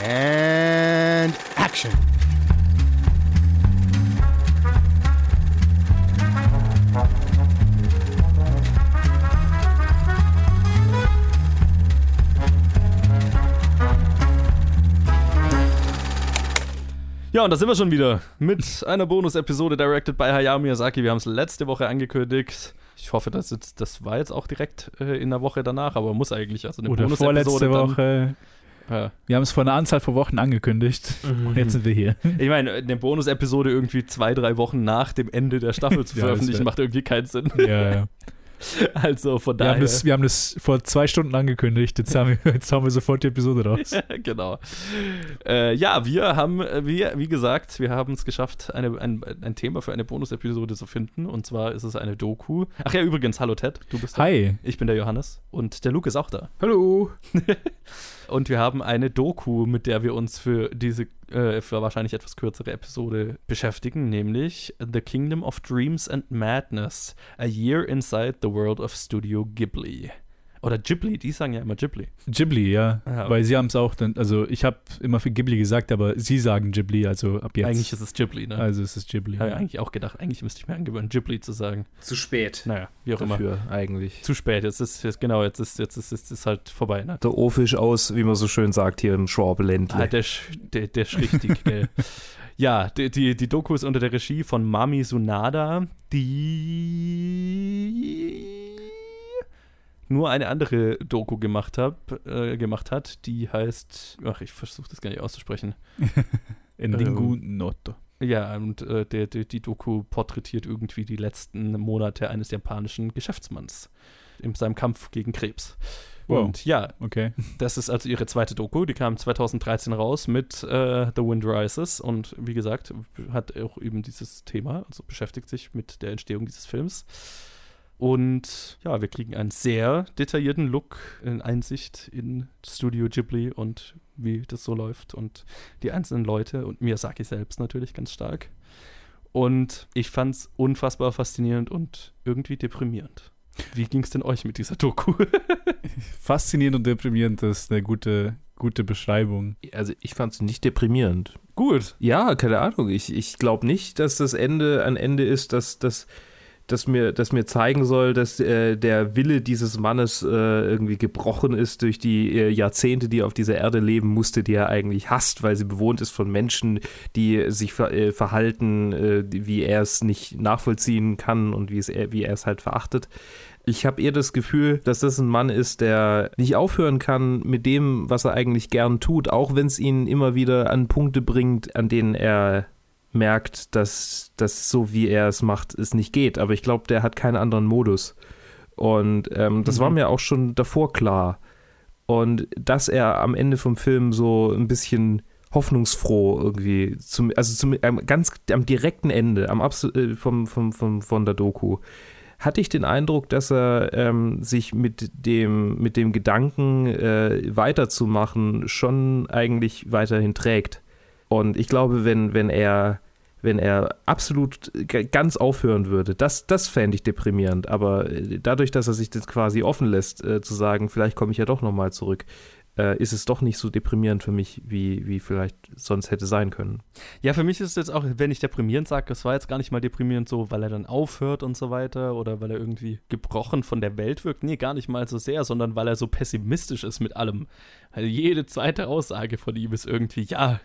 And action. Ja, und da sind wir schon wieder mit einer Bonus-Episode directed by Hayao Miyazaki. Wir haben es letzte Woche angekündigt. Ich hoffe, das, jetzt, das war jetzt auch direkt äh, in der Woche danach, aber muss eigentlich. Also eine Oder vorletzte Bonus-Episode Woche. Ja. Wir haben es vor einer Anzahl von Wochen angekündigt. Und jetzt sind wir hier. Ich meine, eine Bonus-Episode irgendwie zwei, drei Wochen nach dem Ende der Staffel zu veröffentlichen, macht irgendwie keinen Sinn. Ja, ja. Also von Wir, daher. haben das, wir haben das vor zwei Stunden angekündigt. Jetzt haben wir, jetzt haben wir sofort die Episode raus. genau. Äh, ja, wir haben, wir, wie gesagt, wir haben es geschafft, eine, ein, ein Thema für eine Bonus-Episode zu finden. Und zwar ist es eine Doku. Ach ja, übrigens, hallo Ted, du bist da. Hi. Ich bin der Johannes und der Luke ist auch da. Hallo. Und wir haben eine Doku, mit der wir uns für diese, äh, für wahrscheinlich etwas kürzere Episode beschäftigen, nämlich The Kingdom of Dreams and Madness, A Year Inside the World of Studio Ghibli. Oder Ghibli, die sagen ja immer Ghibli. Ghibli, ja. Ja. Weil sie haben es auch dann, also ich habe immer für Ghibli gesagt, aber sie sagen Ghibli, also ab jetzt. Eigentlich ist es Ghibli, ne? also es ist Ghibli. Habe ich ja. eigentlich auch gedacht, eigentlich müsste ich mir angewöhnen, Ghibli zu sagen. Zu spät. Naja, wie auch immer. Dafür eigentlich. Zu spät, jetzt ist jetzt, genau, jetzt ist jetzt ist, jetzt ist halt vorbei, ne? Der Ohrfisch aus, wie man so schön sagt, hier im Schwabeländle. Ah, der, sch- der, der ist richtig, gell. Ja, die, die, die Doku ist unter der Regie von Mami Sunada, die nur eine andere Doku gemacht, hab, äh, gemacht hat, die heißt, ach, ich versuche das gar nicht auszusprechen. Endingu Noto. Ja, und äh, der, der, die Doku porträtiert irgendwie die letzten Monate eines japanischen Geschäftsmanns in seinem Kampf gegen Krebs. Wow. Und ja, Okay. das ist also ihre zweite Doku. Die kam 2013 raus mit äh, The Wind Rises und wie gesagt, hat auch eben dieses Thema, also beschäftigt sich mit der Entstehung dieses Films. Und ja, wir kriegen einen sehr detaillierten Look, in Einsicht in Studio Ghibli und wie das so läuft und die einzelnen Leute und Miyazaki selbst natürlich ganz stark. Und ich fand es unfassbar faszinierend und irgendwie deprimierend. Wie ging es denn euch mit dieser Doku? Faszinierend und deprimierend ist eine gute, gute Beschreibung. Also ich fand es nicht deprimierend. Gut. Ja, keine Ahnung. Ich, ich glaube nicht, dass das Ende ein Ende ist, dass das das mir, das mir zeigen soll, dass äh, der Wille dieses Mannes äh, irgendwie gebrochen ist durch die äh, Jahrzehnte, die er auf dieser Erde leben musste, die er eigentlich hasst, weil sie bewohnt ist von Menschen, die sich ver äh, verhalten, äh, wie er es nicht nachvollziehen kann und wie, es er, wie er es halt verachtet. Ich habe eher das Gefühl, dass das ein Mann ist, der nicht aufhören kann mit dem, was er eigentlich gern tut, auch wenn es ihn immer wieder an Punkte bringt, an denen er merkt, dass das so wie er es macht, es nicht geht. Aber ich glaube, der hat keinen anderen Modus. Und ähm, das Mhm. war mir auch schon davor klar. Und dass er am Ende vom Film so ein bisschen hoffnungsfroh irgendwie, zum, also zum, am ganz am direkten Ende, am Abs äh, vom, vom, vom, von der Doku, hatte ich den Eindruck, dass er ähm, sich mit dem, mit dem Gedanken äh, weiterzumachen schon eigentlich weiterhin trägt. Und ich glaube, wenn, wenn er wenn er absolut ganz aufhören würde, das, das fände ich deprimierend. Aber äh, dadurch, dass er sich das quasi offen lässt, äh, zu sagen, vielleicht komme ich ja doch nochmal zurück, äh, ist es doch nicht so deprimierend für mich, wie, wie vielleicht sonst hätte sein können. Ja, für mich ist es jetzt auch, wenn ich deprimierend sage, das war jetzt gar nicht mal deprimierend so, weil er dann aufhört und so weiter oder weil er irgendwie gebrochen von der Welt wirkt. Nee, gar nicht mal so sehr, sondern weil er so pessimistisch ist mit allem. Also jede zweite Aussage von ihm ist irgendwie, ja,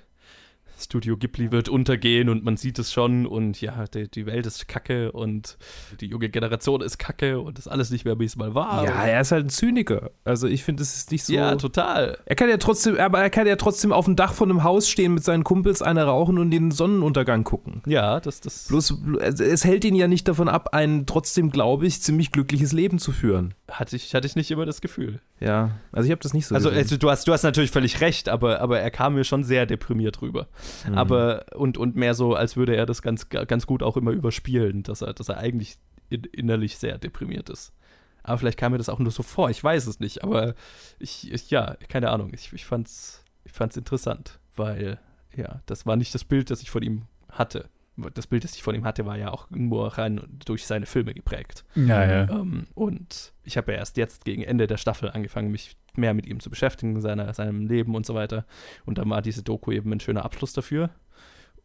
Studio Ghibli wird untergehen und man sieht es schon und ja, die, die Welt ist kacke und die junge Generation ist kacke und ist alles nicht mehr, wie es mal war. ja, er ist halt ein Zyniker. Also ich finde, es ist nicht so. ja, total. er kann ja trotzdem, aber er kann ja trotzdem auf dem Dach von einem Haus stehen mit seinen Kumpels, eine rauchen und den Sonnenuntergang gucken. Ja, das, das Bloß, es hält ihn ja nicht davon ab, ein trotzdem, glaube ich, ziemlich glückliches Leben zu führen. Hatte ich, hatte ich nicht immer das Gefühl. Ja, also ich habe das nicht so Also, also du, hast, du hast natürlich völlig recht, aber, aber er kam mir schon sehr deprimiert rüber. Mhm. Aber und, und mehr so, als würde er das ganz, ganz gut auch immer überspielen, dass er, dass er eigentlich in, innerlich sehr deprimiert ist. Aber vielleicht kam mir das auch nur so vor, ich weiß es nicht, aber ich, ich ja, keine Ahnung, ich, ich fand's, ich fand's interessant, weil, ja, das war nicht das Bild, das ich von ihm hatte. Das Bild, das ich von ihm hatte, war ja auch nur rein durch seine Filme geprägt. Ja, ja. Ähm, und ich habe ja erst jetzt gegen Ende der Staffel angefangen, mich mehr mit ihm zu beschäftigen, seiner, seinem Leben und so weiter. Und dann war diese Doku eben ein schöner Abschluss dafür.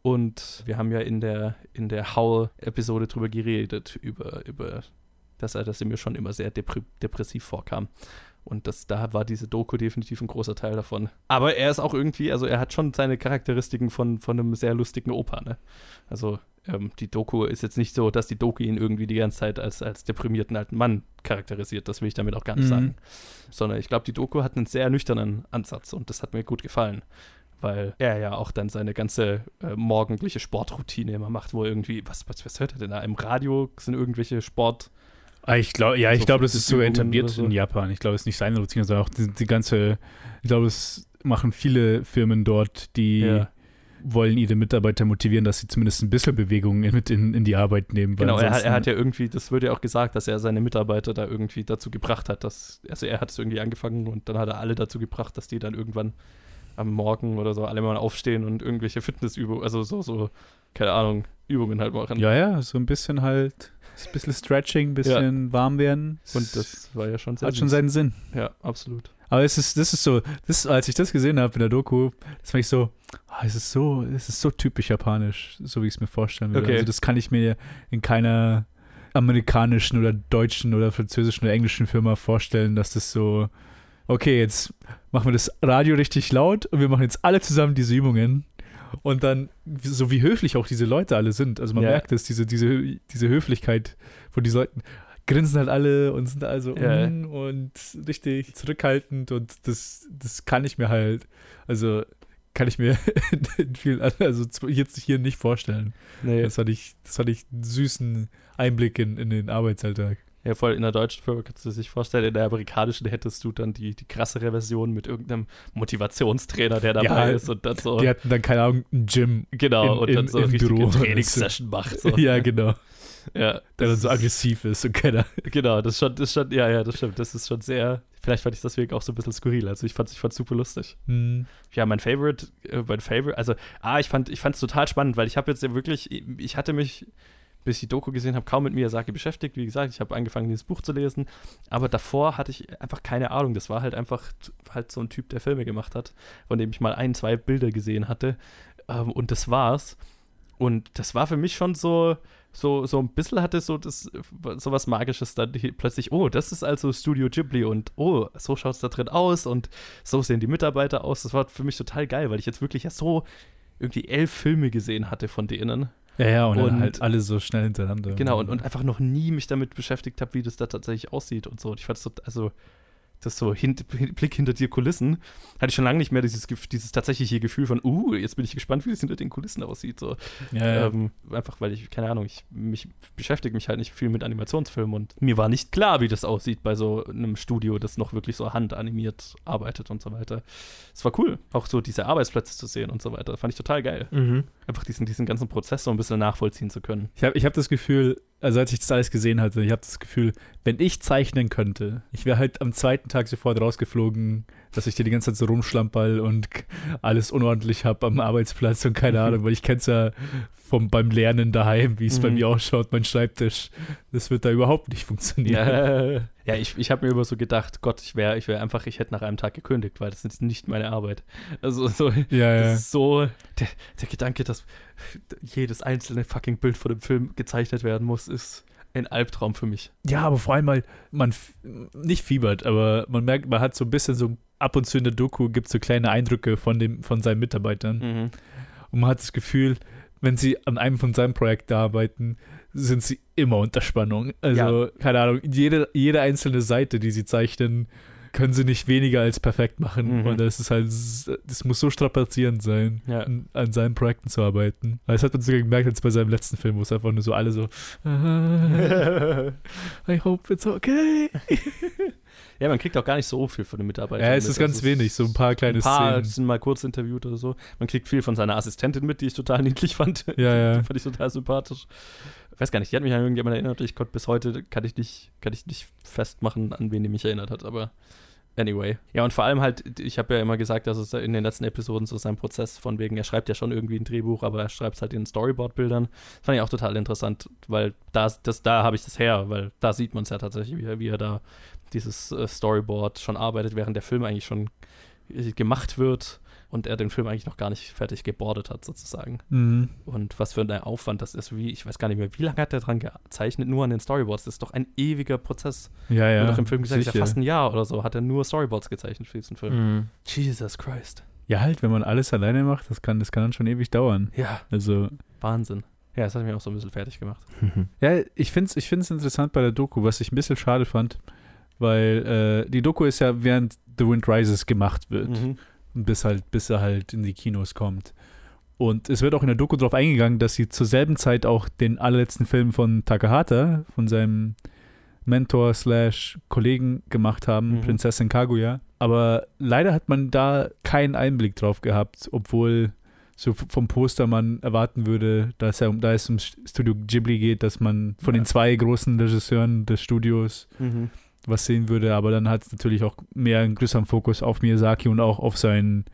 Und wir haben ja in der, in der Howl-Episode drüber geredet, über, über dass er, dass er mir schon immer sehr depr depressiv vorkam. Und das, da war diese Doku definitiv ein großer Teil davon. Aber er ist auch irgendwie, also er hat schon seine Charakteristiken von, von einem sehr lustigen Opa, ne? Also ähm, die Doku ist jetzt nicht so, dass die Doku ihn irgendwie die ganze Zeit als, als deprimierten alten Mann charakterisiert. Das will ich damit auch gar nicht Mhm. sagen. Sondern ich glaube, die Doku hat einen sehr nüchternen Ansatz und das hat mir gut gefallen. Weil er ja auch dann seine ganze äh, morgendliche Sportroutine immer macht, wo irgendwie, was, was, was hört er denn da? Im Radio sind irgendwelche Sport, Ich glaube, ja, ich So glaube, das ist so etabliert so. in Japan. Ich glaube, es ist nicht seine Routine, sondern auch die, die ganze, ich glaube, es machen viele Firmen dort, die Ja. wollen ihre Mitarbeiter motivieren, dass sie zumindest ein bisschen Bewegung mit in, in die Arbeit nehmen. Genau, er hat, er hat ja irgendwie, das wurde ja auch gesagt, dass er seine Mitarbeiter da irgendwie dazu gebracht hat, dass, also er hat es irgendwie angefangen und dann hat er alle dazu gebracht, dass die dann irgendwann am Morgen oder so alle mal aufstehen und irgendwelche Fitnessübungen, also so, so, keine Ahnung, Übungen halt machen. Ja, ja, so ein bisschen halt, ein bisschen Stretching, ein bisschen warm werden. Und das war ja schon sehr hat schon seinen Sinn. Ja, absolut. Aber es ist, das ist so, das, als ich das gesehen habe in der Doku, das fand ich so, ah, es ist so, es ist so typisch japanisch, so wie ich es mir vorstellen würde. Okay. Also das kann ich mir in keiner amerikanischen oder deutschen oder französischen oder englischen Firma vorstellen, dass das so, okay, jetzt machen wir das Radio richtig laut und wir machen jetzt alle zusammen diese Übungen. Und dann, so wie höflich auch diese Leute alle sind. Also man Ja. merkt es, diese, diese, diese Höflichkeit von diesen Leuten grinsen halt alle und sind also Ja. mm, und richtig zurückhaltend und das, das kann ich mir halt, also kann ich mir in vielen anderen, also jetzt hier nicht vorstellen. Nee, Das hatte ich, das hatte ich einen süßen Einblick in, in den Arbeitsalltag. Ja, voll in der deutschen Firma kannst du dir sich vorstellen, in der amerikanischen hättest du dann die, die krassere Version mit irgendeinem Motivationstrainer, der dabei Ja, ist und dann so, Die hatten dann, keine Ahnung, ein Gym. genau, in- und dann im- so richtige Büro. Trainingssession macht. So. Ja, genau. ja, Der dann das so aggressiv ist und keiner. Genau, das ist schon, das ist schon, ja, ja, das stimmt. Das ist schon sehr, vielleicht fand ich deswegen auch so ein bisschen skurril. Also ich fand ich fand's super lustig. Hm. Ja, mein Favorite, äh, mein Favorite, also, ah, ich fand ich fand's total spannend, weil ich habe jetzt ja wirklich, ich hatte mich, bis ich die Doku gesehen habe, kaum mit Miyazaki beschäftigt. Wie gesagt, ich habe angefangen, dieses Buch zu lesen, aber davor hatte ich einfach keine Ahnung. Das war halt einfach halt so ein Typ, der Filme gemacht hat, von dem ich mal ein, zwei Bilder gesehen hatte. Ähm, und das war's. Und das war für mich schon so, so, so ein bisschen hatte so das, so was Magisches dann plötzlich, oh, das ist also Studio Ghibli und oh, so schaut es da drin aus und so sehen die Mitarbeiter aus. Das war für mich total geil, weil ich jetzt wirklich ja so irgendwie elf Filme gesehen hatte von denen. Ja, ja, und, dann Und- halt alle so schnell hintereinander. Genau, und, und einfach noch nie mich damit beschäftigt habe, wie das da tatsächlich aussieht und so. Und ich fand es so, also das so hint, Blick hinter die Kulissen, hatte ich schon lange nicht mehr dieses, dieses tatsächliche Gefühl von, uh, jetzt bin ich gespannt, wie das hinter den Kulissen aussieht. So. ja, ja. Ähm, einfach weil ich, keine Ahnung, ich mich beschäftige mich halt nicht viel mit Animationsfilmen und mir war nicht klar, wie das aussieht bei so einem Studio, das noch wirklich so handanimiert arbeitet und so weiter. Es war cool, auch so diese Arbeitsplätze zu sehen und so weiter. Fand ich total geil. Mhm. Einfach diesen, diesen ganzen Prozess so ein bisschen nachvollziehen zu können. Ich habe ich hab das Gefühl, also als ich das alles gesehen hatte, ich habe das Gefühl, wenn ich zeichnen könnte, ich wäre halt am zweiten Tag sofort rausgeflogen, dass ich dir die ganze Zeit so rumschlamperl und alles unordentlich habe am Arbeitsplatz und keine Ahnung, weil ich kenne es ja vom, beim Lernen daheim, wie es bei Mhm. mir ausschaut, mein Schreibtisch. Das wird da überhaupt nicht funktionieren. Ja, ja ich, ich habe mir immer so gedacht, Gott, ich wäre ich wär einfach, ich hätte nach einem Tag gekündigt, weil das ist nicht meine Arbeit. Also so, Ja, ja. so der, der Gedanke, dass jedes einzelne fucking Bild von dem Film gezeichnet werden muss, ist ein Albtraum für mich. Ja, aber vor allem mal, man f- nicht fiebert, aber man merkt, man hat so ein bisschen so ab und zu in der Doku gibt es so kleine Eindrücke von dem, von seinen Mitarbeitern. Mhm. Und man hat das Gefühl, wenn sie an einem von seinen Projekten arbeiten, sind sie immer unter Spannung. Also, keine Ahnung, jede, jede einzelne Seite, die sie zeichnen, können sie nicht weniger als perfekt machen. Mhm. Und das ist halt, das muss so strapazierend sein, Ja. an, seinen Projekten zu arbeiten. Weil Das hat man sogar gemerkt jetzt bei seinem letzten Film, wo es einfach nur so alle so, I hope it's okay. ja, man kriegt auch gar nicht so viel von den Mitarbeitern. Ja, es mit. ist ganz Also wenig, so ein paar kleine ein paar Szenen. sind mal kurz interviewt oder so. Man kriegt viel von seiner Assistentin mit, die ich total niedlich fand. Ja, ja. Die fand ich total sympathisch. Ich weiß gar nicht, die hat mich an irgendjemand erinnert. Ich konnte bis heute, kann ich nicht, kann ich nicht festmachen, an wen die mich erinnert hat, aber anyway. Ja, und vor allem halt, ich habe ja immer gesagt, dass es in den letzten Episoden so sein Prozess von wegen, er schreibt ja schon irgendwie ein Drehbuch, aber er schreibt es halt in Storyboard-Bildern. Das fand ich auch total interessant, weil da, das, da habe ich das her, weil da sieht man es ja tatsächlich, wie er, wie er da dieses äh, Storyboard schon arbeitet, während der Film eigentlich schon äh, gemacht wird und er den Film eigentlich noch gar nicht fertig gebordet hat, sozusagen. Mhm. Und was für ein Aufwand das ist, wie, ich weiß gar nicht mehr, wie lange hat er dran gezeichnet, nur an den Storyboards? Das ist doch ein ewiger Prozess. Ja, ja. Wird doch im Film gesagt, ja fast ein Jahr oder so, hat er nur Storyboards gezeichnet für diesen Film. Mhm. Jesus Christ. Ja, halt, wenn man alles alleine macht, das kann, das kann dann schon ewig dauern. Ja, Also, Wahnsinn. Ja, das hat mich auch so ein bisschen fertig gemacht. ja, ich finde es ich find's interessant bei der Doku, was ich ein bisschen schade fand, weil äh, die Doku ist ja während The Wind Rises gemacht wird. Mhm. Bis halt, bis er halt in die Kinos kommt. Und es wird auch in der Doku darauf eingegangen, dass sie zur selben Zeit auch den allerletzten Film von Takahata, von seinem Mentor slash Kollegen gemacht haben, Mhm. Prinzessin Kaguya. Aber leider hat man da keinen Einblick drauf gehabt, obwohl so vom Poster man erwarten würde, dass er, da es um Studio Ghibli geht, dass man von Ja. den zwei großen Regisseuren des Studios Mhm. Was sehen würde, aber dann hat es natürlich auch mehr einen größeren Fokus auf Miyazaki und auch auf sein,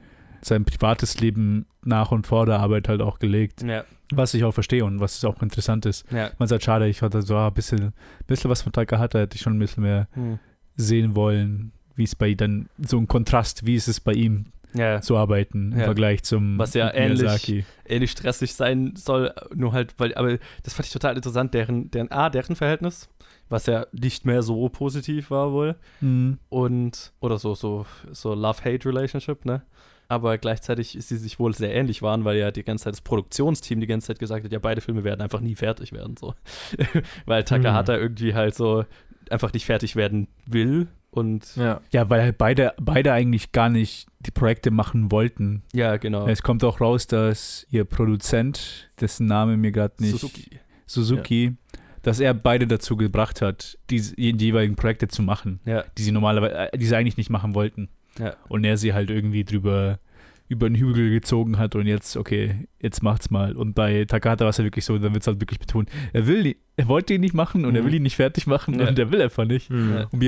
sein privates Leben nach und vor der Arbeit halt auch gelegt, Ja, was ich auch verstehe und was auch interessant ist. ja. Man sagt, schade, ich hatte so ein bisschen, bisschen was von Takahata, hätte ich schon ein bisschen mehr Hm. sehen wollen, wie es bei dann, so ein Kontrast, wie ist es bei ihm Ja, zu arbeiten im Ja. Vergleich zum Was ja ähnlich- Miyazaki. ähnlich stressig sein soll, nur halt, weil, aber das fand ich total interessant, deren, deren, A, deren Verhältnis, was ja nicht mehr so positiv war wohl, Mhm. und, oder so, so, so Love-Hate-Relationship, ne? Aber gleichzeitig sie sich wohl sehr ähnlich waren, weil ja die ganze Zeit das Produktionsteam die ganze Zeit gesagt hat, ja, beide Filme werden einfach nie fertig werden, so. weil Takahata irgendwie halt so einfach nicht fertig werden will und Ja. Ja, weil halt beide, beide eigentlich gar nicht die Projekte machen wollten. ja, genau. Es kommt auch raus, dass ihr Produzent, dessen Name mir gerade nicht Suzuki. Suzuki, dass er beide dazu gebracht hat, diese, die jeweiligen Projekte zu machen, Ja, die sie normalerweise, äh, die sie eigentlich nicht machen wollten. ja. Und er sie halt irgendwie drüber über den Hügel gezogen hat und jetzt, okay, jetzt macht's mal. Und bei Takahata war es ja wirklich so, dann wird es halt wirklich betont, er will, die- er wollte ihn nicht machen und er Mhm. will ihn nicht fertig machen Ja. und er will einfach nicht. Mhm. Und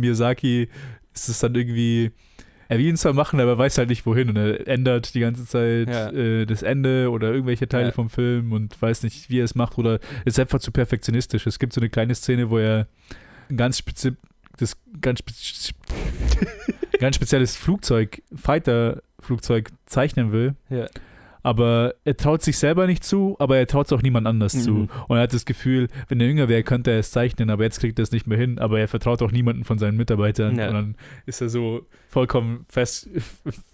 Miyazaki ist es dann irgendwie, er will ihn zwar machen, aber er weiß halt nicht wohin und er ändert die ganze Zeit Ja. äh, das Ende oder irgendwelche Teile Ja. vom Film und weiß nicht, wie er es macht oder ist einfach zu perfektionistisch. Es gibt so eine kleine Szene, wo er ein ganz spezi das ganz, spez ganz spezielles Flugzeug, Fighter-Flugzeug zeichnen will. Ja. Aber er traut sich selber nicht zu, aber er traut es auch niemand anders Mhm. zu. Und er hat das Gefühl, wenn er jünger wäre, könnte er es zeichnen, aber jetzt kriegt er es nicht mehr hin. Aber er vertraut auch niemanden von seinen Mitarbeitern. Ja. Und dann ist er so vollkommen fest,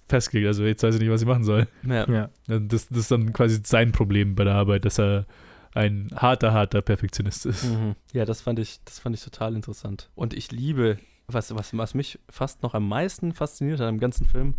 festgelegt. Also jetzt weiß er nicht, was ich machen soll. ja. Ja. Das, das ist dann quasi sein Problem bei der Arbeit, dass er ein harter, harter Perfektionist ist. Mhm. Ja, das fand ich, das fand ich total interessant. Und ich liebe, was, was, was mich fast noch am meisten fasziniert hat im ganzen Film,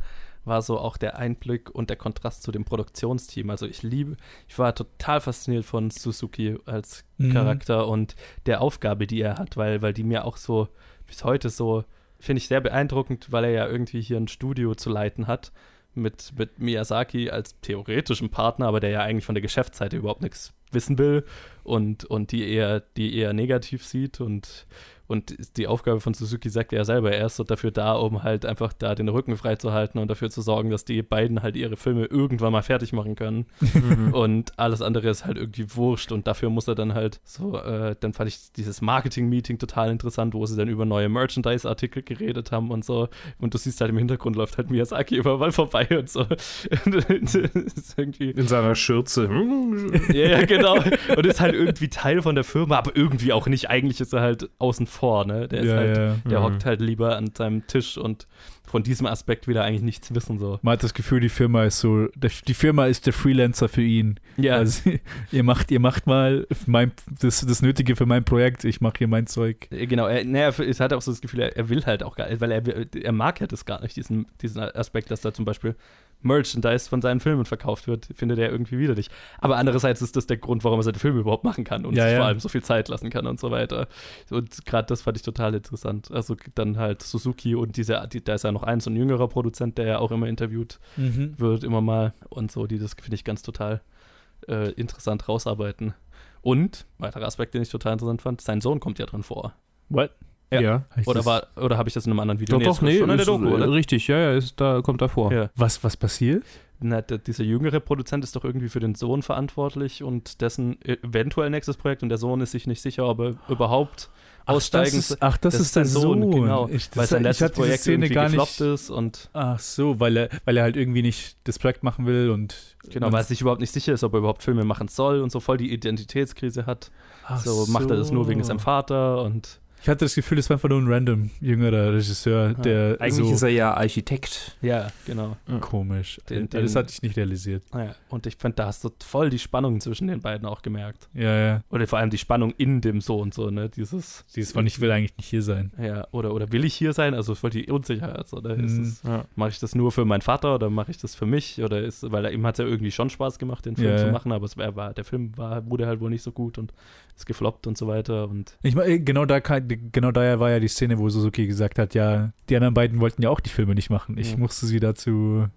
war so auch der Einblick und der Kontrast zu dem Produktionsteam. Also ich liebe, ich war total fasziniert von Suzuki als Mhm. Charakter und der Aufgabe, die er hat, weil, weil die mir auch so bis heute so, finde ich sehr beeindruckend, weil er ja irgendwie hier ein Studio zu leiten hat mit, mit Miyazaki als theoretischen Partner, aber der ja eigentlich von der Geschäftsseite überhaupt nichts wissen will und, und die eher, die eher negativ sieht und, und die Aufgabe von Suzuki sagt er ja selber, er ist so dafür da, um halt einfach da den Rücken freizuhalten und dafür zu sorgen, dass die beiden halt ihre Filme irgendwann mal fertig machen können Mhm. und alles andere ist halt irgendwie wurscht und dafür muss er dann halt so, äh, dann fand ich dieses Marketing-Meeting total interessant, wo sie dann über neue Merchandise-Artikel geredet haben und so und du siehst halt im Hintergrund läuft halt Miyazaki überall vorbei und so. In seiner Schürze. ja, ja, genau. Und ist halt irgendwie Teil von der Firma, aber irgendwie auch nicht. Eigentlich ist er halt außen vor, ne? Der Ja, halt, ja. der Mhm. hockt halt lieber an seinem Tisch und von diesem Aspekt will er eigentlich nichts wissen, so. Man hat das Gefühl, die Firma ist so, die Firma ist der Freelancer für ihn. Ja, Also, ihr macht, ihr macht mal mein, das, das Nötige für mein Projekt, ich mache hier mein Zeug. genau. Er, ne, er es hat auch so das Gefühl, er, er will halt auch gar weil er, er mag ja das gar nicht, diesen, diesen Aspekt, dass da zum Beispiel Merchandise von seinen Filmen verkauft wird, findet er irgendwie widerlich. Aber andererseits ist das der Grund, warum er seine Filme überhaupt machen kann und Ja, sich ja. vor allem so viel Zeit lassen kann und so weiter. Und gerade das fand ich total interessant. Also dann halt Suzuki und diese, die, da ist ja noch ein so ein jüngerer Produzent, der ja auch immer interviewt wird, immer mal und so, die das finde ich ganz total äh, interessant rausarbeiten. Und, weiterer Aspekt, den ich total interessant fand, sein Sohn kommt ja drin vor. What? Ja. Ja. Oder, war, oder habe ich das in einem anderen Video? Doch, doch, ist nee, schon in der ist, Doku, äh, oder? richtig, ja, ja, ist, da kommt er vor. Ja. Was, was passiert? na, der, dieser jüngere Produzent ist doch irgendwie für den Sohn verantwortlich und dessen eventuell nächstes Projekt und der Sohn ist sich nicht sicher, ob er überhaupt aussteigen. Ach, das ist, ach, das das ist der Sohn, genau. Ich, weil sein letztes Projekt Szene irgendwie gar gefloppt nicht. ist und Ach so, weil er, weil er halt irgendwie nicht das Projekt machen will und genau, und, weil er sich überhaupt nicht sicher ist, ob er überhaupt Filme machen soll und so voll die Identitätskrise hat. Ach so, macht er das nur wegen seinem Vater und Ich hatte das Gefühl, es war einfach nur ein random jüngerer Regisseur, Ah, der Eigentlich so ist er ja Architekt. ja, genau. komisch. Den- das den- hatte ich nicht realisiert. Ja, und ich fand, da hast du voll die Spannung zwischen den beiden auch gemerkt. Ja, ja. Oder vor allem die Spannung in dem Sohn, so, ne? Dieses. Dieses von ich will eigentlich nicht hier sein. Ja, oder, oder will ich hier sein? Also voll die Unsicherheit. Oder ist Mhm. es, Ja. mache ich das nur für meinen Vater oder mache ich das für mich? Oder ist, weil ihm hat es ja irgendwie schon Spaß gemacht, den Film Ja, zu machen, aber es war, war, der Film war, wurde halt wohl nicht so gut und ist gefloppt und so weiter. Und Ich meine, genau da genau daher war ja die Szene, wo Suzuki gesagt hat, ja, die anderen beiden wollten ja auch die Filme nicht machen. Ich Ja. musste sie dazu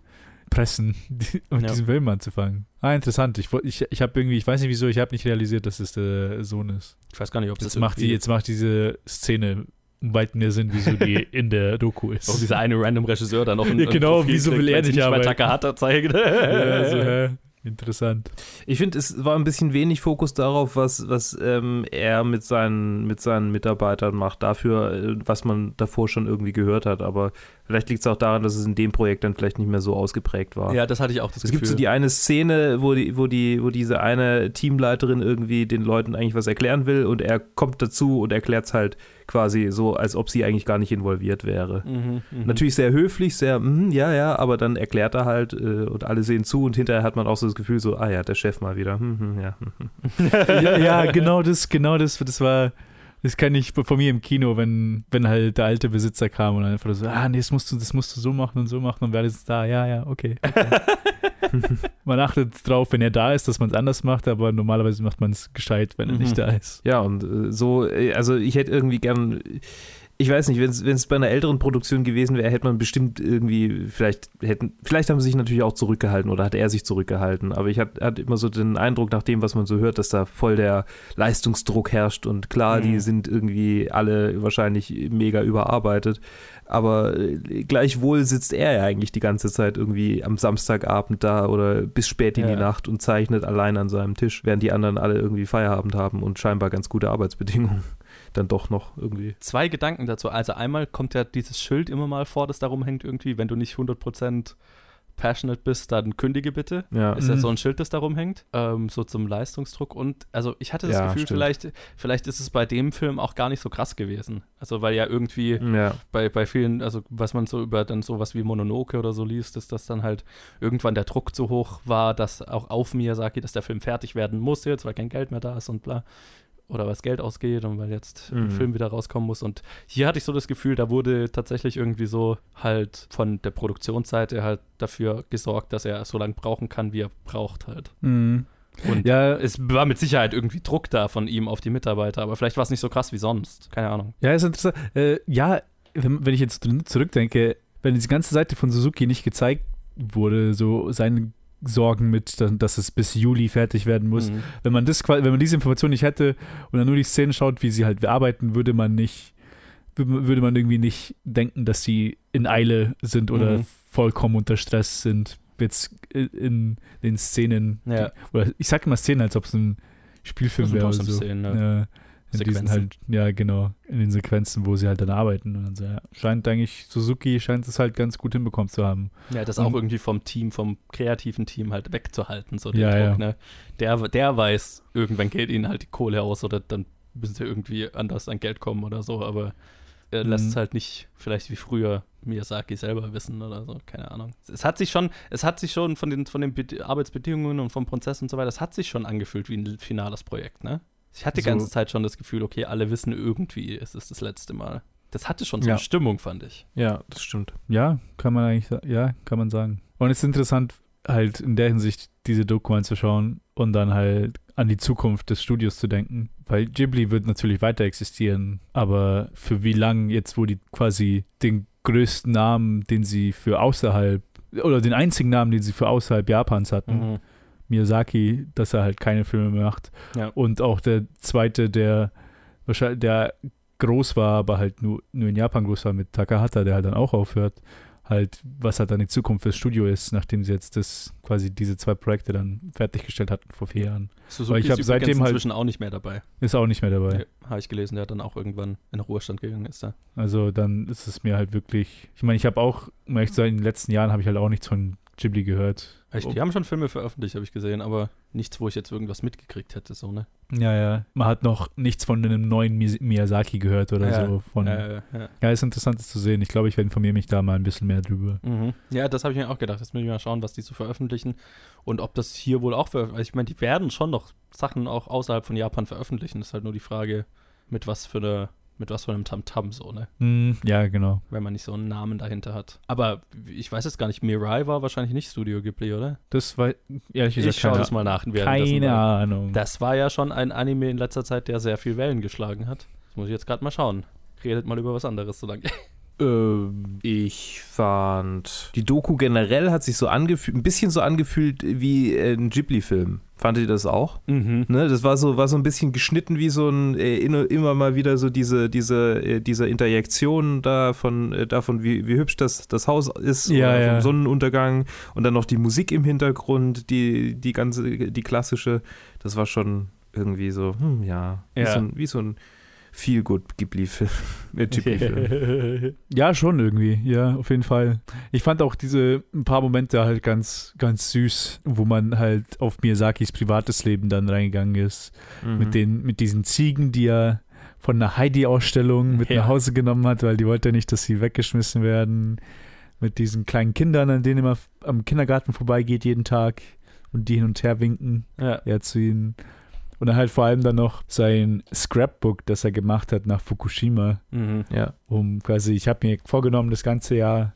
pressen, die, um Ja. diesen Film anzufangen. Ah, interessant. Ich, ich, ich habe irgendwie, ich weiß nicht wieso, ich habe nicht realisiert, dass es der Sohn ist. ich weiß gar nicht, ob das Jetzt macht, die, jetzt macht diese Szene weit mehr Sinn, wieso die in der Doku ist. Auch dieser eine random Regisseur da noch ein, Ja, genau, wieso will er nicht arbeiten? Takahata zeigt. ja, so, hä? Interessant. Ich finde, es war ein bisschen wenig Fokus darauf, was, was ähm, er mit seinen, mit seinen Mitarbeitern macht, dafür, äh, was man davor schon irgendwie gehört hat. Aber vielleicht liegt es auch daran, dass es in dem Projekt dann vielleicht nicht mehr so ausgeprägt war. ja, das hatte ich auch das Es Gefühl. gibt so die eine Szene, wo, die, wo, die, wo diese eine Teamleiterin irgendwie den Leuten eigentlich was erklären will und er kommt dazu und erklärt es halt quasi so, als ob sie eigentlich gar nicht involviert wäre. Mhm, mhm. Natürlich sehr höflich, sehr, mm, ja, ja, aber dann erklärt er halt äh, und alle sehen zu und hinterher hat man auch so das Gefühl, so, ah ja, der Chef mal wieder. Hm, hm, ja, hm, hm. ja, ja, genau das, genau das, das war, das kenne ich von mir im Kino, wenn, wenn halt der alte Besitzer kam und dann einfach so, ah, nee, das musst du, das musst du so machen und so machen und wer ist da, ja, ja, okay. okay. man achtet drauf, wenn er da ist, dass man es anders macht, aber normalerweise macht man es gescheit, wenn er Mhm. nicht da ist. Ja, und äh, so, äh, also ich hätte irgendwie gern, ich weiß nicht, wenn es bei einer älteren Produktion gewesen wäre, hätte man bestimmt irgendwie, vielleicht hätten, vielleicht haben sie sich natürlich auch zurückgehalten oder hat er sich zurückgehalten, aber ich hatte hat immer so den Eindruck, nach dem, was man so hört, dass da voll der Leistungsdruck herrscht und klar, die Mhm. sind irgendwie alle wahrscheinlich mega überarbeitet, aber äh, gleichwohl sitzt er ja eigentlich die ganze Zeit irgendwie am Samstagabend da oder bis spät in Ja. die Nacht und zeichnet allein an seinem Tisch, während die anderen alle irgendwie Feierabend haben und scheinbar ganz gute Arbeitsbedingungen dann doch noch irgendwie. Zwei Gedanken dazu. Also einmal kommt ja dieses Schild immer mal vor, das darum hängt irgendwie, wenn du nicht 100% passionate bist, dann kündige bitte. Ja. Ist ja Mhm. so ein Schild, das darum hängt, ähm, so zum Leistungsdruck. Und also ich hatte das Ja, Gefühl, stimmt. vielleicht, vielleicht ist es bei dem Film auch gar nicht so krass gewesen. Also weil ja irgendwie Ja. bei, bei vielen, also was man so über dann sowas wie Mononoke oder so liest, ist, dass dann halt irgendwann der Druck zu hoch war, dass auch auf Miyazaki, dass der Film fertig werden muss jetzt, weil kein Geld mehr da ist und bla. Oder weil das Geld ausgeht und weil jetzt ein Mhm. Film wieder rauskommen muss. Und hier hatte ich so das Gefühl, da wurde tatsächlich irgendwie so halt von der Produktionsseite halt dafür gesorgt, dass er so lange brauchen kann, wie er braucht halt. Mhm. Und Ja, es war mit Sicherheit irgendwie Druck da von ihm auf die Mitarbeiter, aber vielleicht war es nicht so krass wie sonst. Keine Ahnung. Ja, ist interessant. Äh, ja, wenn, ich jetzt zurückdenke, wenn diese ganze Seite von Suzuki nicht gezeigt wurde, so seine Sorgen mit, dass es bis Juli fertig werden muss. Mhm. Wenn man das, wenn man diese Information nicht hätte und dann nur die Szenen schaut, wie sie halt arbeiten, würde man nicht, würde man irgendwie nicht denken, dass sie in Eile sind oder Mhm. vollkommen unter Stress sind. Jetzt in, den Szenen, Ja. die, oder ich sage immer Szenen, als ob es ein Spielfilm wäre so. Szenen, ne? Ja. In diesen halt, ja, genau, in den Sequenzen, wo sie halt dann arbeiten. Und dann so, ja, scheint eigentlich, Suzuki scheint es halt ganz gut hinbekommen zu haben. Ja, das auch irgendwie vom Team, vom kreativen Team halt wegzuhalten, so den Ja, Druck, ja. ne? Der, der weiß, irgendwann geht ihnen halt die Kohle aus oder dann müssen sie irgendwie anders an Geld kommen oder so, aber er lässt Mhm. es halt nicht vielleicht wie früher Miyazaki selber wissen oder so, keine Ahnung. Es hat sich schon, es hat sich schon von den, von den Bed- Arbeitsbedingungen und vom Prozess und so weiter, es hat sich schon angefühlt wie ein finales Projekt, ne? Ich hatte die So- ganze Zeit schon das Gefühl, okay, alle wissen irgendwie, es ist das letzte Mal. Das hatte schon so Ja. eine Stimmung, fand ich. Ja, das stimmt. Ja, kann man eigentlich, ja, kann man sagen. Und es ist interessant, halt in der Hinsicht diese Doku anzuschauen und dann halt an die Zukunft des Studios zu denken. Weil Ghibli wird natürlich weiter existieren, aber für wie lang jetzt, wo die quasi den größten Namen, den sie für außerhalb, oder den einzigen Namen, den sie für außerhalb Japans hatten, Mhm. Miyazaki, dass er halt keine Filme mehr macht. Ja. Und auch der zweite, der wahrscheinlich, der groß war, aber halt nur, nur in Japan groß war mit Takahata, der halt dann auch aufhört, halt, was halt dann die Zukunft fürs Studio ist, nachdem sie jetzt das quasi diese zwei Projekte dann fertiggestellt hatten vor vier Jahren. Suzuki Weil ich hab ist seitdem halt- inzwischen auch nicht mehr dabei. Ist auch nicht mehr dabei. Nee, Habe ich gelesen, der dann auch irgendwann in den Ruhestand gegangen ist. Da. Also dann ist es mir halt wirklich. Ich meine, ich habe auch, um ehrlich zu sein, in den letzten Jahren habe ich halt auch nichts von Ghibli gehört. Echt, die haben schon Filme veröffentlicht, habe ich gesehen, aber nichts, wo ich jetzt irgendwas mitgekriegt hätte. So, ne? Ja, ja. Man hat noch nichts von einem neuen Mi- Miyazaki gehört oder Ja, so. Von, Äh, ja. ja, ist interessant das zu sehen. Ich glaube, ich informiere mich da mal ein bisschen mehr drüber. Mhm. ja, das habe ich mir auch gedacht. Jetzt müssen wir mal schauen, was die so veröffentlichen und ob das hier wohl auch veröffentlicht. Ich meine, die werden schon noch Sachen auch außerhalb von Japan veröffentlichen. Das ist halt nur die Frage, mit was für eine, mit was für einem Tamtam so, ne? Hm, ja, genau. Wenn man nicht so einen Namen dahinter hat. Aber ich weiß jetzt gar nicht, Mirai war wahrscheinlich nicht Studio Ghibli, oder? Das war, ehrlich gesagt, Ich schaue das mal nach. keine Ahnung. Das war ja schon ein Anime in letzter Zeit, der sehr viel Wellen geschlagen hat. Das muss ich jetzt gerade mal schauen. Redet mal über was anderes so lange. Ähm, ich fand, die Doku generell hat sich so angefühlt, ein bisschen so angefühlt wie äh, ein Ghibli-Film. Fandet ihr das auch? Mhm. Ne, das war so, war so ein bisschen geschnitten wie so ein, äh, immer mal wieder so diese, diese, äh, diese Interjektion davon, äh, davon wie, wie hübsch das, das Haus ist, Ja, ja. vom Sonnenuntergang und dann noch die Musik im Hintergrund, die, die ganze, die klassische, das war schon irgendwie so, hm, ja, wie, Ja. So, ein, wie so ein Ghibli-Film. Äh, Ghibli-Film. Ja, schon irgendwie. Ja, auf jeden Fall. Ich fand auch diese ein paar Momente halt ganz, ganz süß, wo man halt auf Miyazakis privates Leben dann reingegangen ist. Mhm. Mit, den, mit diesen Ziegen, die er von einer Heidi-Ausstellung mit Ja. nach Hause genommen hat, weil die wollte nicht, dass sie weggeschmissen werden. Mit diesen kleinen Kindern, an denen er am Kindergarten vorbeigeht jeden Tag und die hin und her winken, Ja. er zu ihnen. Und dann halt vor allem dann noch sein Scrapbook, das er gemacht hat nach Fukushima Mhm. ja. um quasi, ich habe mir vorgenommen, das ganze Jahr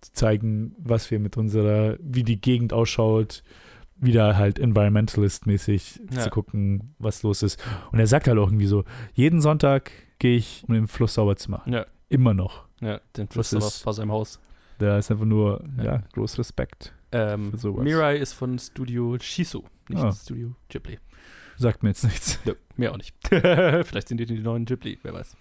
zu zeigen, was wir mit unserer, wie die Gegend ausschaut, wieder halt environmentalist-mäßig Ja. zu gucken, was los ist. Und er sagt halt auch irgendwie so, jeden Sonntag gehe ich, um den Fluss sauber zu machen. Ja. Immer noch. Ja, den Fluss ist- vor seinem Haus. Da ist einfach nur, Ja. ja, groß Respekt. Ähm, Für sowas. Mirai ist von Studio Shisu, nicht Ah. Studio Ghibli. Sagt mir jetzt nichts. Nö, mir auch nicht. Vielleicht sind die die neuen Ghibli, wer weiß.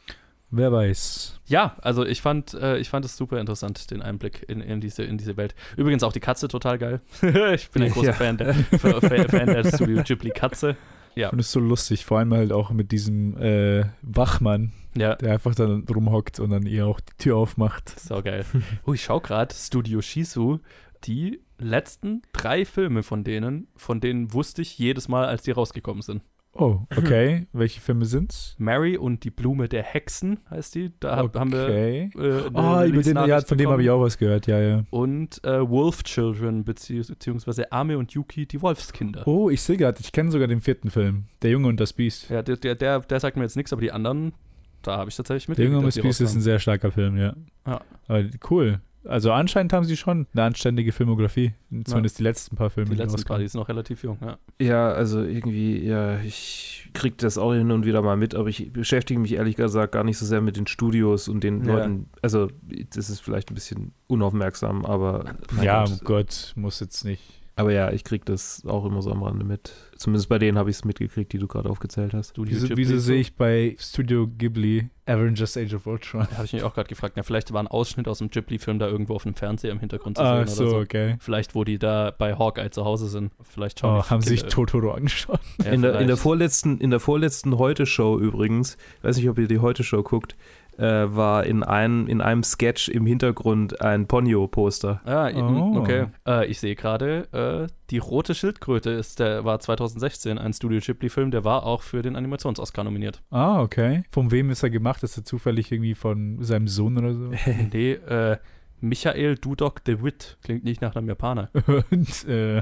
Wer weiß. Ja, also ich fand, äh, ich fand es super interessant, den Einblick in, in, diese, in diese Welt. Übrigens auch die Katze total geil. ich bin ein großer Ja. Fan, der, Fan Fan der Studio Ghibli Katze. Ja. Und es ist so lustig, vor allem halt auch mit diesem äh, Wachmann, Ja, der einfach dann rumhockt und dann ihr auch die Tür aufmacht. sau geil. Oh, ich schau gerade, Studio Shisu, die letzten drei Filme von denen, von denen wusste ich jedes Mal, als die rausgekommen sind. Oh, okay. Welche Filme sind's? Mary und die Blume der Hexen heißt die. Da hab- haben wir Okay. äh, Ah, über den, ja, von dem habe ich auch was gehört, ja, ja. Und äh, Wolf Children, bezieh beziehungsweise Ame und Yuki, die Wolfskinder. Oh, ich sehe gerade, ich kenne sogar den vierten Film. Der Junge und das Biest. Ja, der, der, der, der sagt mir jetzt nichts, aber die anderen, da habe ich tatsächlich mit. der Junge und das Biest ist ein sehr starker Film, ja. Ja. Aber cool. Also anscheinend haben sie schon eine anständige Filmografie. Zumindest die letzten paar Filme. Die letzten paar, die sind noch relativ jung, ja. Ja, also irgendwie, ja, ich krieg das auch hin und wieder mal mit, aber ich beschäftige mich ehrlich gesagt gar nicht so sehr mit den Studios und den Ja. Leuten. Also, das ist vielleicht ein bisschen unaufmerksam, aber. Ja, Gott. oh Gott, muss jetzt nicht. Aber ja, ich krieg das auch immer so am Rande mit. Zumindest bei denen habe ich es mitgekriegt, die du gerade aufgezählt hast. Wieso, wieso so. sehe ich bei Studio Ghibli Avengers Age of Ultron? Habe ich mich auch gerade gefragt. Na, vielleicht war ein Ausschnitt aus dem Ghibli-Film da irgendwo auf dem Fernseher im Hintergrund zu sehen Ah, oder so, so. okay. Vielleicht, wo die da bei Hawkeye zu Hause sind. Vielleicht schauen Oh, haben sie sich Totoro angeschaut? Ja, in, der, in, der vorletzten, in der vorletzten Heute-Show übrigens, ich weiß nicht, ob ihr die Heute-Show guckt, äh, war in einem, in einem Sketch im Hintergrund ein Ponyo-Poster. Ah, Oh. okay. Äh, ich sehe gerade, äh, die rote Schildkröte ist der, war 2016 ein Studio Ghibli-Film, der war auch für den Animations-Oscar nominiert. Ah, okay. Von wem ist er gemacht? Ist er zufällig irgendwie von seinem Sohn oder so? nee, äh, Michael Dudok de Witt. Klingt nicht nach einem Japaner. Und, äh,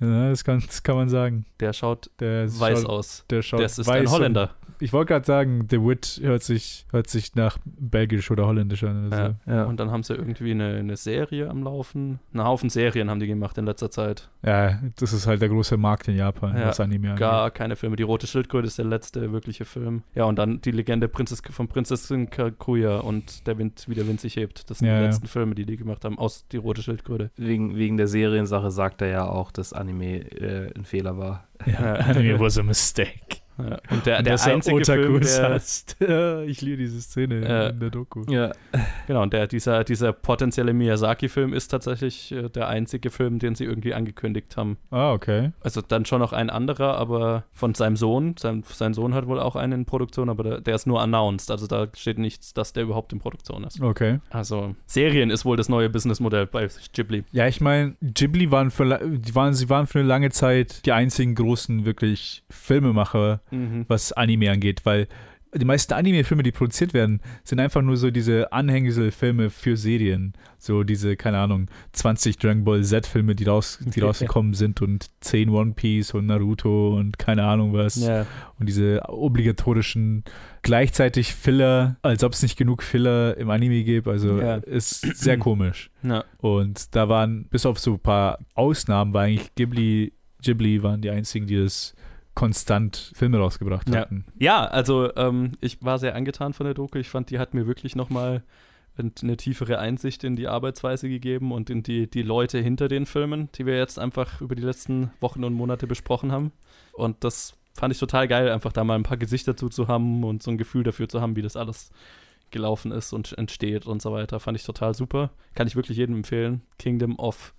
ja, das kann, das kann man sagen. Der schaut Der weiß schaut, aus. Der schaut Das ist weiß ein und- Holländer. Ich wollte gerade sagen, The Wit hört sich, hört sich nach Belgisch oder Holländisch an. Oder so. Ja. Und dann haben sie irgendwie eine, eine Serie am Laufen. Einen Haufen Serien haben die gemacht in letzter Zeit. Ja, das ist halt der große Markt in Japan, Ja, was Anime angeht. Gar keine Filme. Die Rote Schildkröte ist der letzte wirkliche Film. Ja, und dann die Legende Prinzess, von Prinzessin Kakuya und der Wind, wie der Wind sich hebt. Das sind Ja, die ja. letzten Filme, die die gemacht haben, aus Die Rote Schildkröte. Wegen, wegen der Seriensache sagt er ja auch, dass Anime eh, ein Fehler war. Ja, Anime was a mistake. Ja. Und der, der dass er einzige Film, der, ich liebe diese Szene Äh, in der Doku. Ja. genau, und der, dieser, dieser potenzielle Miyazaki-Film ist tatsächlich äh, der einzige Film, den sie irgendwie angekündigt haben. Ah, okay. Also dann schon noch ein anderer, aber von seinem Sohn. Sein, sein Sohn hat wohl auch einen in Produktion, aber der, der ist nur announced. Also da steht nichts, dass der überhaupt in Produktion ist. Okay. Also Serien ist wohl das neue Businessmodell bei Ghibli. Ja, ich meine, Ghibli waren für, die waren, sie waren für eine lange Zeit die einzigen großen wirklich Filmemacher, Mhm. was Anime angeht, weil die meisten Anime-Filme, die produziert werden, sind einfach nur so diese Anhängselfilme für Serien. So diese, keine Ahnung, 20 Dragon Ball Z-Filme, die, raus, die rausgekommen sind und 10 One Piece und Naruto und keine Ahnung was. Ja, Und diese obligatorischen, gleichzeitig Filler, als ob es nicht genug Filler im Anime gibt. Also Ja. ist sehr komisch. ja. Und da waren, bis auf so ein paar Ausnahmen, war eigentlich Ghibli, Ghibli waren die einzigen, die das konstant Filme rausgebracht Ja. hatten. Ja, also ähm, ich war sehr angetan von der Doku. Ich fand, die hat mir wirklich nochmal eine tiefere Einsicht in die Arbeitsweise gegeben und in die, die Leute hinter den Filmen, die wir jetzt einfach über die letzten Wochen und Monate besprochen haben. Und das fand ich total geil, einfach da mal ein paar Gesichter zu, zu haben und so ein Gefühl dafür zu haben, wie das alles gelaufen ist und entsteht und so weiter. Fand ich total super. Kann ich wirklich jedem empfehlen. Kingdom of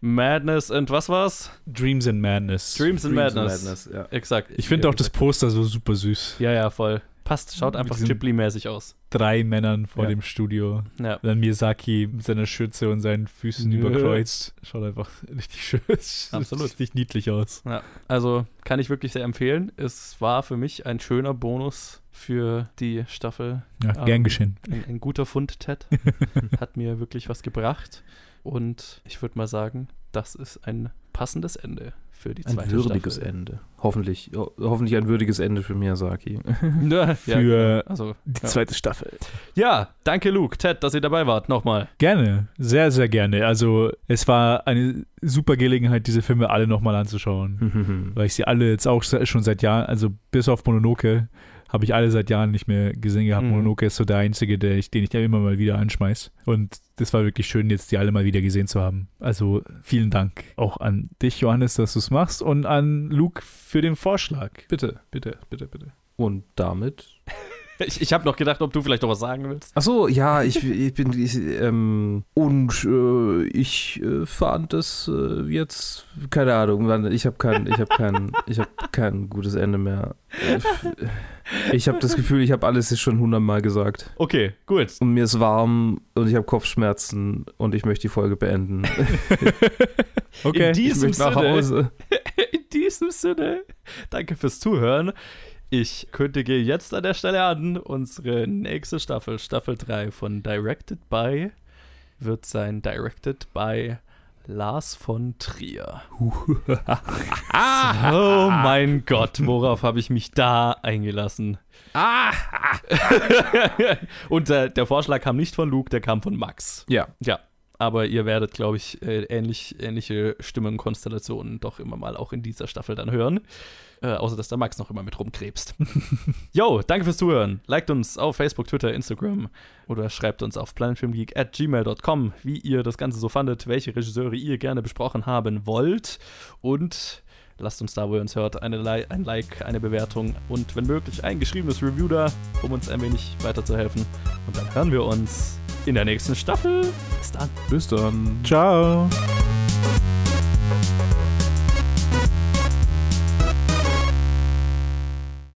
Madness and was war's? Dreams and Madness. Dreams and Madness. ja. Exakt. Ich finde auch das Poster so super süß. Ja, ja, voll. Passt, schaut einfach Ghibli-mäßig aus. Drei Männern vor Ja. dem Studio. Ja. Dann Miyazaki mit seiner Schürze und seinen Füßen Nö. überkreuzt. Schaut einfach richtig schön. Absolut. Richtig niedlich aus. Also kann ich wirklich sehr empfehlen. Es war für mich ein schöner Bonus für die Staffel. Ja, Ähm, gern geschehen. Ein, ein guter Fund, Ted. Hat mir wirklich was gebracht. Und ich würde mal sagen, das ist ein passendes Ende für die Ein zweite würdiges Staffel. Ende. Hoffentlich, ho hoffentlich ein würdiges Ende für Miyazaki. Ja, ja, Für also, die ja. zweite Staffel. ja, danke Luke, Ted, dass ihr dabei wart. Nochmal. Gerne, sehr, sehr gerne. Also es war eine super Gelegenheit, diese Filme alle nochmal anzuschauen. Weil ich sie alle jetzt auch schon seit Jahren, also bis auf Mononoke, habe ich alle seit Jahren nicht mehr gesehen gehabt. Mhm. Mononoke ist so der einzige, der ich, den ich da immer mal wieder anschmeiß. Und das war wirklich schön, jetzt die alle mal wieder gesehen zu haben. Also vielen Dank auch an dich, Johannes, dass du es machst und an Luke für den Vorschlag. bitte, bitte, bitte, bitte. Und damit Ich, ich habe noch gedacht, ob du vielleicht noch was sagen willst. Ach so, ja, ich, ich bin ich, ähm, und äh, ich äh, fand das äh, jetzt keine Ahnung, ich habe kein ich habe kein ich habe kein gutes Ende mehr. Ich habe das Gefühl, ich habe alles schon hundertmal gesagt Okay, gut. und mir ist warm und ich habe Kopfschmerzen und ich möchte die Folge beenden. Okay. In Ich diesem möchte nach Sinne, Hause. in diesem Sinne, danke fürs Zuhören. Ich kündige jetzt an der Stelle an, unsere nächste Staffel, Staffel 3 von Directed by, wird sein Directed by Lars von Trier. oh mein Gott, worauf habe ich mich da eingelassen? Und äh, der Vorschlag kam nicht von Luke, der kam von Max. Ja, Ja, aber ihr werdet, glaube ich, äh, ähnlich, ähnliche Stimmenkonstellationen doch immer mal auch in dieser Staffel dann hören. Äh, außer, dass der Max noch immer mit rumkrebst. Yo, danke fürs Zuhören. Liked uns auf Facebook, Twitter, Instagram oder schreibt uns auf planetfilmgeek at gmail.com, wie ihr das Ganze so fandet, welche Regisseure ihr gerne besprochen haben wollt und lasst uns da, wo ihr uns hört, eine Li ein Like, eine Bewertung und wenn möglich ein geschriebenes Review da, um uns ein wenig weiterzuhelfen. Und dann hören wir uns in der nächsten Staffel. Bis dann. bis dann. Ciao.